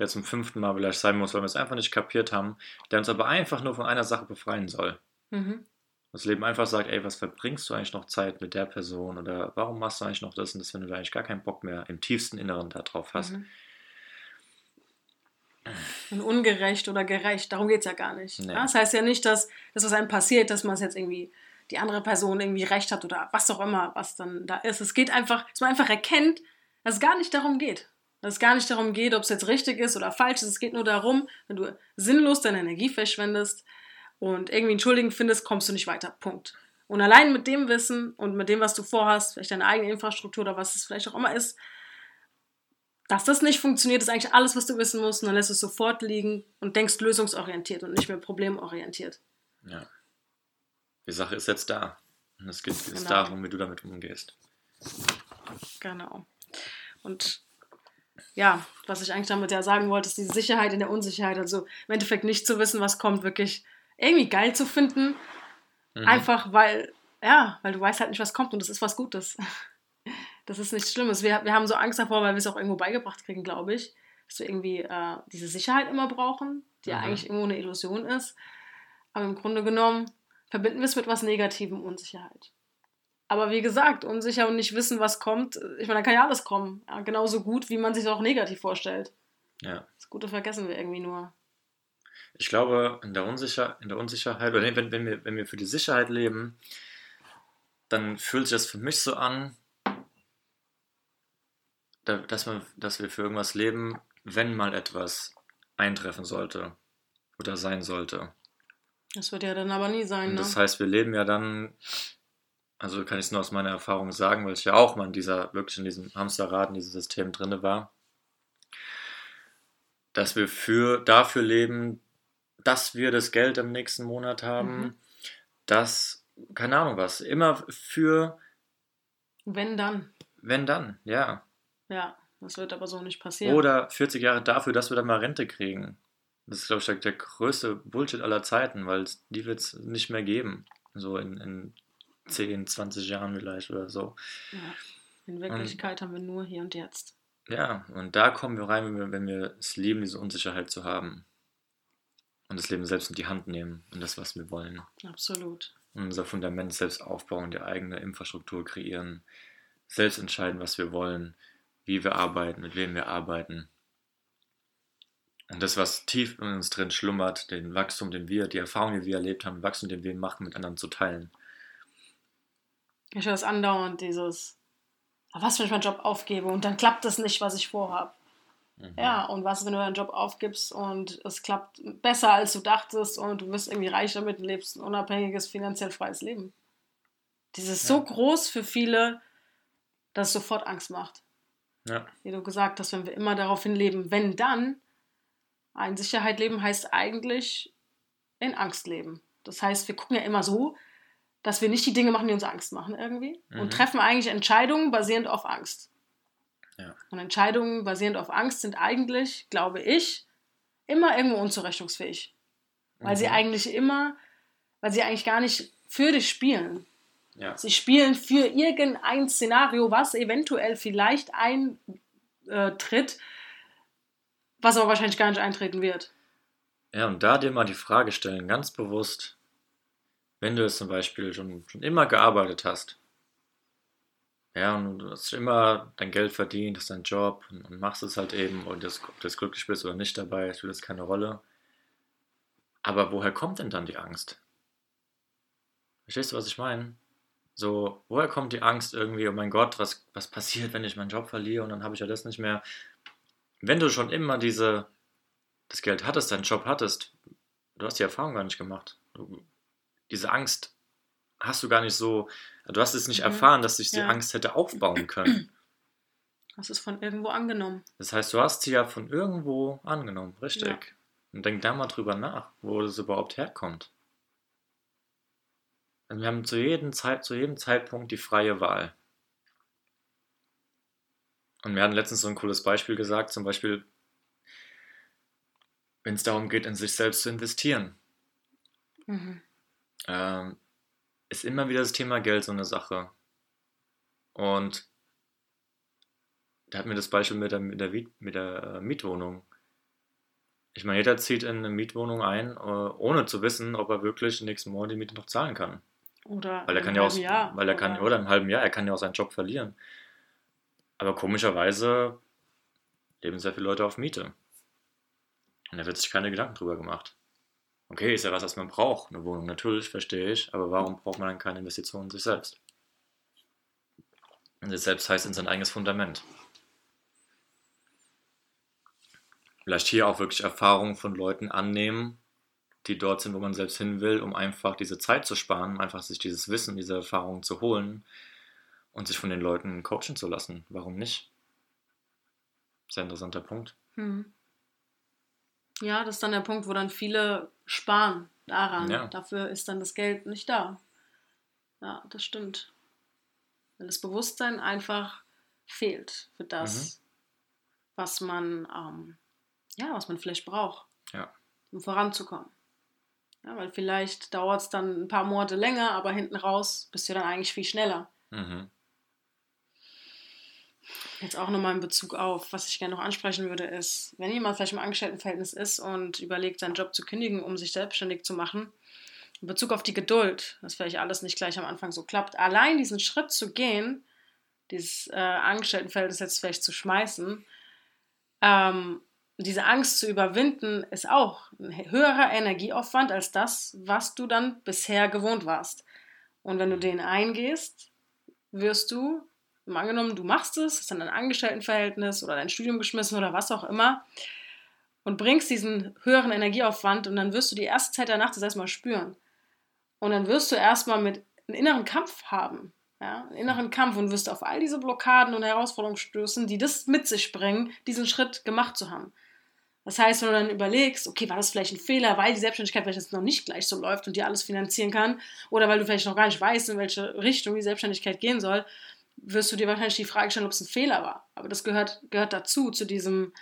der zum fünften Mal vielleicht sein muss, weil wir es einfach nicht kapiert haben, der uns aber einfach nur von einer Sache befreien soll. Mhm. Das Leben einfach sagt, ey, was verbringst du eigentlich noch Zeit mit der Person oder warum machst du eigentlich noch das und das, wenn du eigentlich gar keinen Bock mehr im tiefsten Inneren da drauf hast. Mhm. Und ungerecht oder gerecht, darum geht es ja gar nicht. Nee. Das heißt ja nicht, dass das, was einem passiert, dass man es jetzt irgendwie, die andere Person irgendwie recht hat oder was auch immer, was dann da ist. Es geht einfach, dass man einfach erkennt, dass es gar nicht darum geht. Dass es gar nicht darum geht, ob es jetzt richtig ist oder falsch ist. Es geht nur darum, wenn du sinnlos deine Energie verschwendest und irgendwie einen findest, kommst du nicht weiter. Punkt. Und allein mit dem Wissen und mit dem, was du vorhast, vielleicht deine eigene Infrastruktur oder was es vielleicht auch immer ist, dass das nicht funktioniert, ist eigentlich alles, was du wissen musst. Und dann lässt du es sofort liegen und denkst lösungsorientiert und nicht mehr problemorientiert. Ja. Die Sache ist jetzt da. Und es geht jetzt Genau. darum, wie du damit umgehst. Genau. Und ja, was ich eigentlich damit ja sagen wollte, ist die Sicherheit in der Unsicherheit. Also im Endeffekt nicht zu wissen, was kommt, wirklich irgendwie geil zu finden. Mhm. Einfach weil, ja, weil du weißt halt nicht, was kommt und das ist was Gutes. Das ist nichts Schlimmes. Wir, wir haben so Angst davor, weil wir es auch irgendwo beigebracht kriegen, glaube ich, dass wir irgendwie äh, diese Sicherheit immer brauchen, die ja Mhm. eigentlich irgendwo eine Illusion ist. Aber im Grunde genommen verbinden wir es mit was Negativem, Unsicherheit. Aber wie gesagt, unsicher und nicht wissen, was kommt, ich meine, da kann ja alles kommen. Ja, genauso gut, wie man sich auch negativ vorstellt. Ja. Das Gute vergessen wir irgendwie nur. Ich glaube, in der, Unsicher in der Unsicherheit, oder wenn, wenn, wir, wenn wir für die Sicherheit leben, dann fühlt sich das für mich so an, da, dass, man, dass wir für irgendwas leben, wenn mal etwas eintreffen sollte oder sein sollte. Das wird ja dann aber nie sein, ne? das heißt, wir leben ja dann, also kann ich es nur aus meiner Erfahrung sagen, weil ich ja auch mal in dieser, wirklich in diesem Hamsterrad, in diesem System drinne war, dass wir für, dafür leben, dass wir das Geld im nächsten Monat haben, Mhm. dass, keine Ahnung was, immer für, Wenn dann. wenn dann, ja. Ja, das wird aber so nicht passieren. Oder 40 Jahre dafür, dass wir dann mal Rente kriegen. Das ist, glaube ich, der, der größte Bullshit aller Zeiten, weil die wird es nicht mehr geben. So in, in 10, 20 Jahren vielleicht oder so. Ja. In Wirklichkeit haben wir nur hier und jetzt. Ja, und da kommen wir rein, wenn wir, wenn wir es lieben, diese Unsicherheit zu haben. Und das Leben selbst in die Hand nehmen und das, was wir wollen. Absolut. Und unser Fundament selbst aufbauen, die eigene Infrastruktur kreieren, selbst entscheiden, was wir wollen, wie wir arbeiten, mit wem wir arbeiten. Und das, was tief in uns drin schlummert, den Wachstum, den wir, die Erfahrung, die wir erlebt haben, Wachstum, den wir machen, mit anderen zu teilen. Ich höre es andauernd, dieses, "Ah, was, wenn ich meinen Job aufgebe und dann klappt es nicht, was ich vorhabe. Ja, und was, wenn du deinen Job aufgibst und es klappt besser, als du dachtest und du wirst irgendwie reich damit und lebst ein unabhängiges, finanziell freies Leben. Dieses ist so groß für viele, dass es sofort Angst macht. Ja, Wie du gesagt hast, wenn wir immer daraufhin leben, wenn dann, ein Sicherheit leben heißt eigentlich in Angst leben. Das heißt, wir gucken ja immer so, dass wir nicht die Dinge machen, die uns Angst machen irgendwie Mhm. und treffen eigentlich Entscheidungen basierend auf Angst. Ja. Und Entscheidungen basierend auf Angst sind eigentlich, glaube ich, immer irgendwo unzurechnungsfähig. Weil sie Mhm. eigentlich immer, weil sie eigentlich gar nicht für dich spielen. ja. Sie spielen für irgendein Szenario, was eventuell vielleicht eintritt, was aber wahrscheinlich gar nicht eintreten wird. Ja, und da dir mal die Frage stellen, ganz bewusst, wenn du jetzt zum Beispiel schon, schon immer gearbeitet hast, ja, und du hast immer dein Geld verdient, hast deinen Job und, und machst es halt eben und das, ob du jetzt glücklich bist oder nicht dabei, spielt das keine Rolle. Aber woher kommt denn dann die Angst? Verstehst du, was ich meine? So, woher kommt die Angst irgendwie, oh mein Gott, was, was passiert, wenn ich meinen Job verliere und dann habe ich ja das nicht mehr? Wenn du schon immer diese, das Geld hattest, deinen Job hattest, du hast die Erfahrung gar nicht gemacht. Du, diese Angst hast du gar nicht so, du hast es nicht Mhm. erfahren, dass sich die Ja. Angst hätte aufbauen können. Das ist von irgendwo angenommen. Das heißt, du hast sie ja von irgendwo angenommen, richtig. Ja. Und denk da mal drüber nach, wo das überhaupt herkommt. Und wir haben zu jedem, Zeit, zu jedem Zeitpunkt die freie Wahl. Und wir hatten letztens so ein cooles Beispiel gesagt, zum Beispiel, wenn es darum geht, in sich selbst zu investieren. Mhm. ähm, ist immer wieder das Thema Geld so eine Sache. Und da hatten wir das Beispiel mit der, mit der, mit der äh, Mietwohnung. Ich meine, jeder zieht in eine Mietwohnung ein, äh, ohne zu wissen, ob er wirklich nächsten Monat die Miete noch zahlen kann. Oder Weil er im kann ja auch, halben Jahr. weil er kann, oder im halben Jahr, er kann ja auch seinen Job verlieren. Aber komischerweise leben sehr viele Leute auf Miete. Und da wird sich keine Gedanken drüber gemacht. Okay, ist ja was, was man braucht, eine Wohnung, natürlich, verstehe ich, aber warum braucht man dann keine Investition in sich selbst? Und sich selbst heißt in sein eigenes Fundament. Vielleicht hier auch wirklich Erfahrungen von Leuten annehmen, die dort sind, wo man selbst hin will, um einfach diese Zeit zu sparen, um einfach sich dieses Wissen, diese Erfahrungen zu holen und sich von den Leuten coachen zu lassen. Warum nicht? Sehr interessanter Punkt. Hm. Ja, das ist dann der Punkt, wo dann viele sparen daran. Ja. Dafür ist dann das Geld nicht da. Ja, das stimmt. Weil das Bewusstsein einfach fehlt für das, was man, ähm, ja, was man vielleicht braucht, Ja. um voranzukommen. Ja, weil vielleicht dauert es dann ein paar Monate länger, aber hinten raus bist du dann eigentlich viel schneller. Mhm. Jetzt auch nochmal in Bezug auf, was ich gerne noch ansprechen würde, ist, wenn jemand vielleicht im Angestelltenverhältnis ist und überlegt, seinen Job zu kündigen, um sich selbstständig zu machen, in Bezug auf die Geduld, dass vielleicht alles nicht gleich am Anfang so klappt, allein diesen Schritt zu gehen, dieses äh, Angestelltenverhältnis jetzt vielleicht zu schmeißen, ähm, diese Angst zu überwinden, ist auch ein höherer Energieaufwand als das, was du dann bisher gewohnt warst. Und wenn du den eingehst, wirst du mal angenommen, du machst es, hast dann ein Angestelltenverhältnis oder dein Studium geschmissen oder was auch immer und bringst diesen höheren Energieaufwand und dann wirst du die erste Zeit danach das erstmal spüren. Und dann wirst du erstmal mit einem inneren Kampf haben. Ja, einen inneren Kampf und wirst auf all diese Blockaden und Herausforderungen stößen, die das mit sich bringen, diesen Schritt gemacht zu haben. Das heißt, wenn du dann überlegst, okay, war das vielleicht ein Fehler, weil die Selbstständigkeit vielleicht jetzt noch nicht gleich so läuft und dir alles finanzieren kann, oder weil du vielleicht noch gar nicht weißt, in welche Richtung die Selbstständigkeit gehen soll, wirst du dir wahrscheinlich die Frage stellen, ob es ein Fehler war. Aber das gehört, gehört dazu, zu diesem,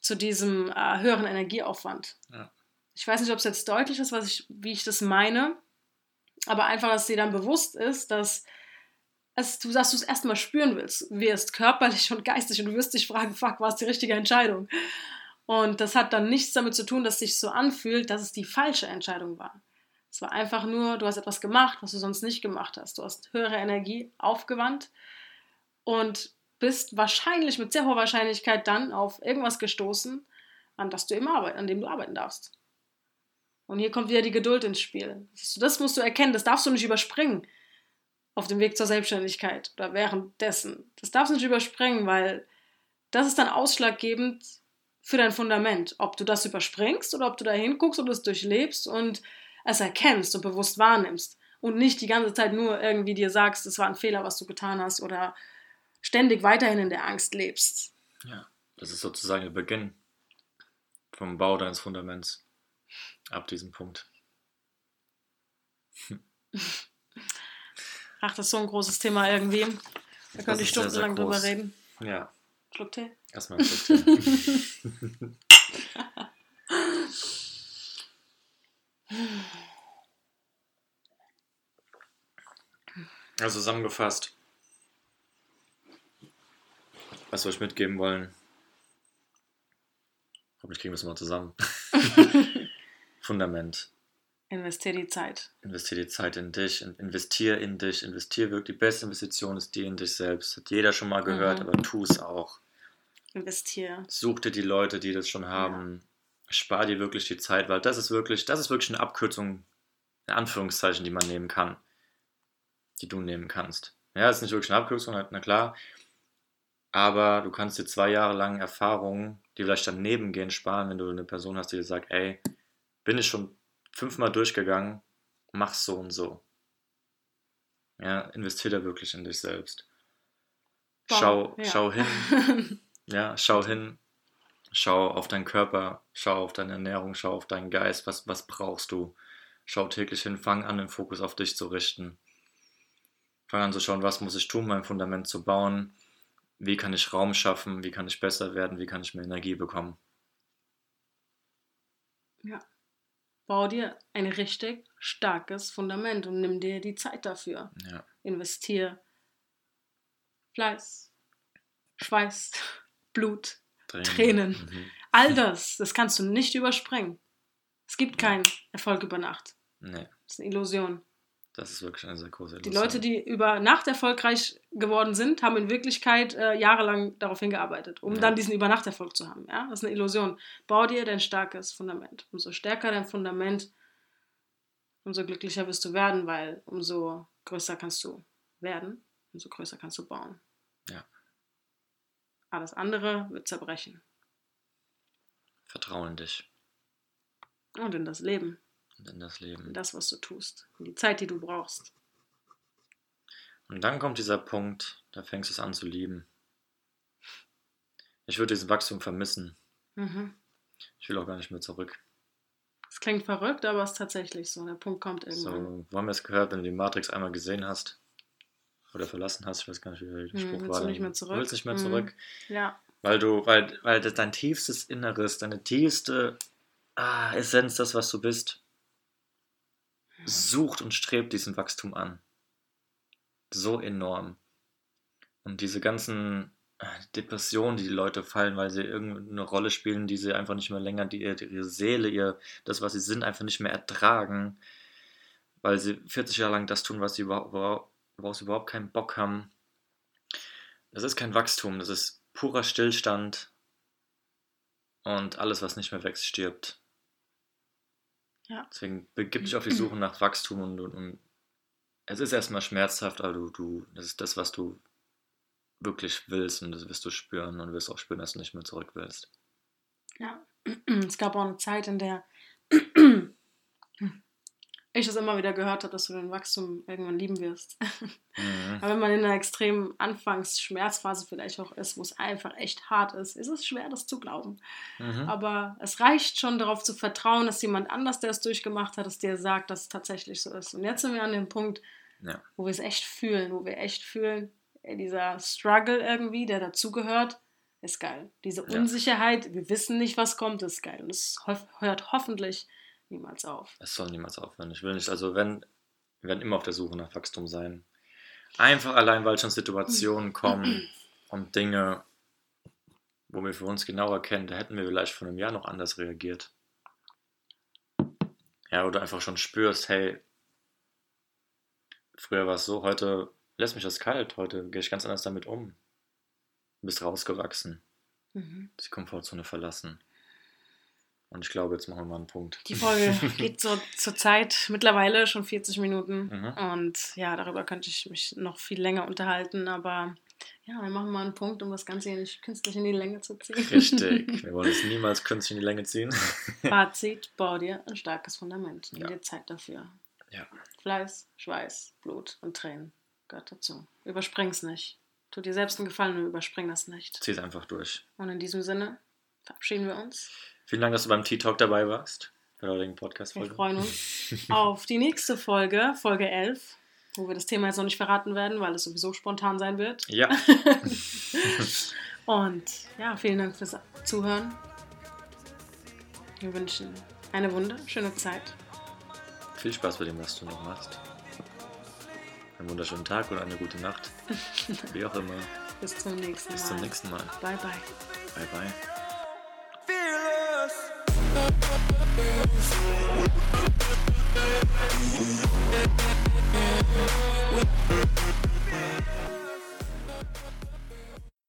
zu diesem äh, höheren Energieaufwand. Ja. Ich weiß nicht, ob es jetzt deutlich ist, was ich, wie ich das meine. Aber einfach, dass dir dann bewusst ist, dass, es, du, dass du es erstmal spüren willst, wirst, körperlich und geistig, und du wirst dich fragen, fuck, war es die richtige Entscheidung? Und das hat dann nichts damit zu tun, dass es sich so anfühlt, dass es die falsche Entscheidung war. Es war einfach nur, du hast etwas gemacht, was du sonst nicht gemacht hast. Du hast höhere Energie aufgewandt und bist wahrscheinlich mit sehr hoher Wahrscheinlichkeit dann auf irgendwas gestoßen, an das du immer arbeiten, an dem du arbeiten darfst. Und hier kommt wieder die Geduld ins Spiel. Das musst du erkennen, das darfst du nicht überspringen auf dem Weg zur Selbstständigkeit oder währenddessen. Das darfst du nicht überspringen, weil das ist dann ausschlaggebend für dein Fundament. Ob du das überspringst oder ob du da hinguckst und es durchlebst und es erkennst und bewusst wahrnimmst. Und nicht die ganze Zeit nur irgendwie dir sagst, es war ein Fehler, was du getan hast oder ständig weiterhin in der Angst lebst. Ja, das ist sozusagen der Beginn vom Bau deines Fundaments ab diesem Punkt. Ach, das ist so ein großes Thema irgendwie. Da könnte ich stundenlang drüber reden. Ja, Schluck Tee. erstmal ein Schluck Tee. Also zusammengefasst, was wir euch mitgeben wollen. Hoffentlich kriegen wir es mal zusammen. Fundament. Investier die Zeit. Investier die Zeit in dich, in- investier in dich, investier wirklich. Die beste Investition ist die in dich selbst. Hat jeder schon mal gehört, Mhm. aber tu es auch. Investier. Such dir die Leute, die das schon haben. Spar dir wirklich die Zeit, weil das ist wirklich, das ist wirklich eine Abkürzung, in Anführungszeichen, die man nehmen kann. Die du nehmen kannst. Ja, ist nicht wirklich eine Abkürzung, na klar. Aber du kannst dir zwei Jahre lang Erfahrungen, die vielleicht daneben gehen, sparen, wenn du eine Person hast, die dir sagt, ey, bin ich schon fünfmal durchgegangen, mach's so und so. Ja, investier da wirklich in dich selbst. Schau, ja. schau hin, ja, schau hin, schau auf deinen Körper, schau auf deine Ernährung, schau auf deinen Geist, was, was brauchst du? Schau täglich hin, fang an, den Fokus auf dich zu richten. Fang an zu schauen, was muss ich tun, mein Fundament zu bauen, wie kann ich Raum schaffen, wie kann ich besser werden, wie kann ich mehr Energie bekommen. Bau dir ein richtig starkes Fundament und nimm dir die Zeit dafür. Ja, Investier Fleiß, Schweiß, Blut, Tränen. Tränen. Mhm. all das, das kannst du nicht überspringen. Es gibt keinen Erfolg über Nacht. Nee, Das ist eine Illusion. das ist wirklich eine sehr große Die Illusion. Leute, die über Nacht erfolgreich geworden sind, haben in Wirklichkeit äh, jahrelang darauf hingearbeitet, um Ja. dann diesen Übernachterfolg zu haben. Ja? Das ist eine Illusion. Bau dir dein starkes Fundament. Umso stärker dein Fundament, umso glücklicher wirst du werden, weil umso größer kannst du werden, umso größer kannst du bauen. Alles andere wird zerbrechen. Vertrauen in dich Und in das Leben, und in das in Leben. das, was du tust, in die Zeit, die du brauchst. Und dann kommt dieser Punkt, da fängst du es an zu lieben. Ich würde dieses Wachstum vermissen. Mhm. Ich will auch gar nicht mehr zurück. Es klingt verrückt, aber es ist tatsächlich so. Der Punkt kommt irgendwann. So, wo haben wir es gehört, wenn du die Matrix einmal gesehen hast oder verlassen hast, ich weiß gar nicht, wie der Hm, Spruch willst war. du nicht mehr zurück? Willst nicht mehr Mhm. zurück, Ja, weil du, weil, weil das dein tiefstes Inneres, deine tiefste ah, Essenz, das, was du bist, sucht und strebt diesem Wachstum an. So enorm. Und diese ganzen ah, Depressionen, die die Leute fallen, weil sie irgendeine Rolle spielen, die sie einfach nicht mehr länger, die ihre, ihre Seele, ihr, das, was sie sind, einfach nicht mehr ertragen, weil sie 40 Jahre lang das tun, was sie überhaupt, sie überhaupt keinen Bock haben. Das ist kein Wachstum, das ist purer Stillstand und alles, was nicht mehr wächst, stirbt. Ja. Deswegen begib dich auf die Suche nach Wachstum und, und, und es ist erstmal schmerzhaft, aber du, du, das ist das, was du wirklich willst und das wirst du spüren und wirst auch spüren, dass du nicht mehr zurück willst. ja. Es gab auch eine Zeit, in der ich das immer wieder gehört habe, dass du den Wachstum irgendwann lieben wirst. Mhm. Aber wenn man in einer extremen Anfangs-Schmerzphase vielleicht auch ist, wo es einfach echt hart ist, ist es schwer, das zu glauben. Mhm. Aber es reicht schon darauf zu vertrauen, dass jemand anders, der es durchgemacht hat, es dir sagt, dass es tatsächlich so ist. Und jetzt sind wir an dem Punkt, Ja. wo wir es echt fühlen, wo wir echt fühlen, dieser Struggle irgendwie, der dazugehört, ist geil. Diese Ja. Unsicherheit, wir wissen nicht, was kommt, ist geil. Und es hört hoffentlich niemals auf. Es soll niemals aufhören. Ich will nicht, also wenn, Wir werden immer auf der Suche nach Wachstum sein. Einfach allein, weil schon Situationen kommen und Dinge, wo wir für uns genau erkennen, da hätten wir vielleicht vor einem Jahr noch anders reagiert. Ja, oder einfach schon spürst, hey, früher war es so, heute lässt mich das kalt, heute gehe ich ganz anders damit um. Du bist rausgewachsen, Mhm. die Komfortzone verlassen. Und ich glaube, jetzt machen wir mal einen Punkt. Die Folge geht so zur Zeit mittlerweile schon 40 Minuten. Mhm. Und ja, darüber könnte ich mich noch viel länger unterhalten. Aber ja, wir machen mal einen Punkt, um das Ganze hier nicht künstlich in die Länge zu ziehen. Richtig. Wir wollen es niemals künstlich in die Länge ziehen. Fazit, bau dir ein starkes Fundament. Nimm Ja. dir Zeit dafür. Ja. Fleiß, Schweiß, Blut und Tränen gehört dazu. Überspring's nicht. Tu dir selbst einen Gefallen und überspring das nicht. Zieh es einfach durch. Und in diesem Sinne verabschieden wir uns. Vielen Dank, dass du beim Tea-Talk dabei warst. Bei der heutigen Wir Podcast-Folge. freuen uns auf die nächste Folge, Folge 11, wo wir das Thema jetzt noch nicht verraten werden, weil es sowieso spontan sein wird. Ja, Und ja, vielen Dank fürs Zuhören. Wir wünschen eine wunderschöne Zeit. viel Spaß bei dem, was du noch machst. Einen wunderschönen Tag oder eine gute Nacht. Wie auch immer. Bis zum nächsten Mal. Bis zum nächsten Mal. Bye, bye. Bye, bye. Mm-hmm.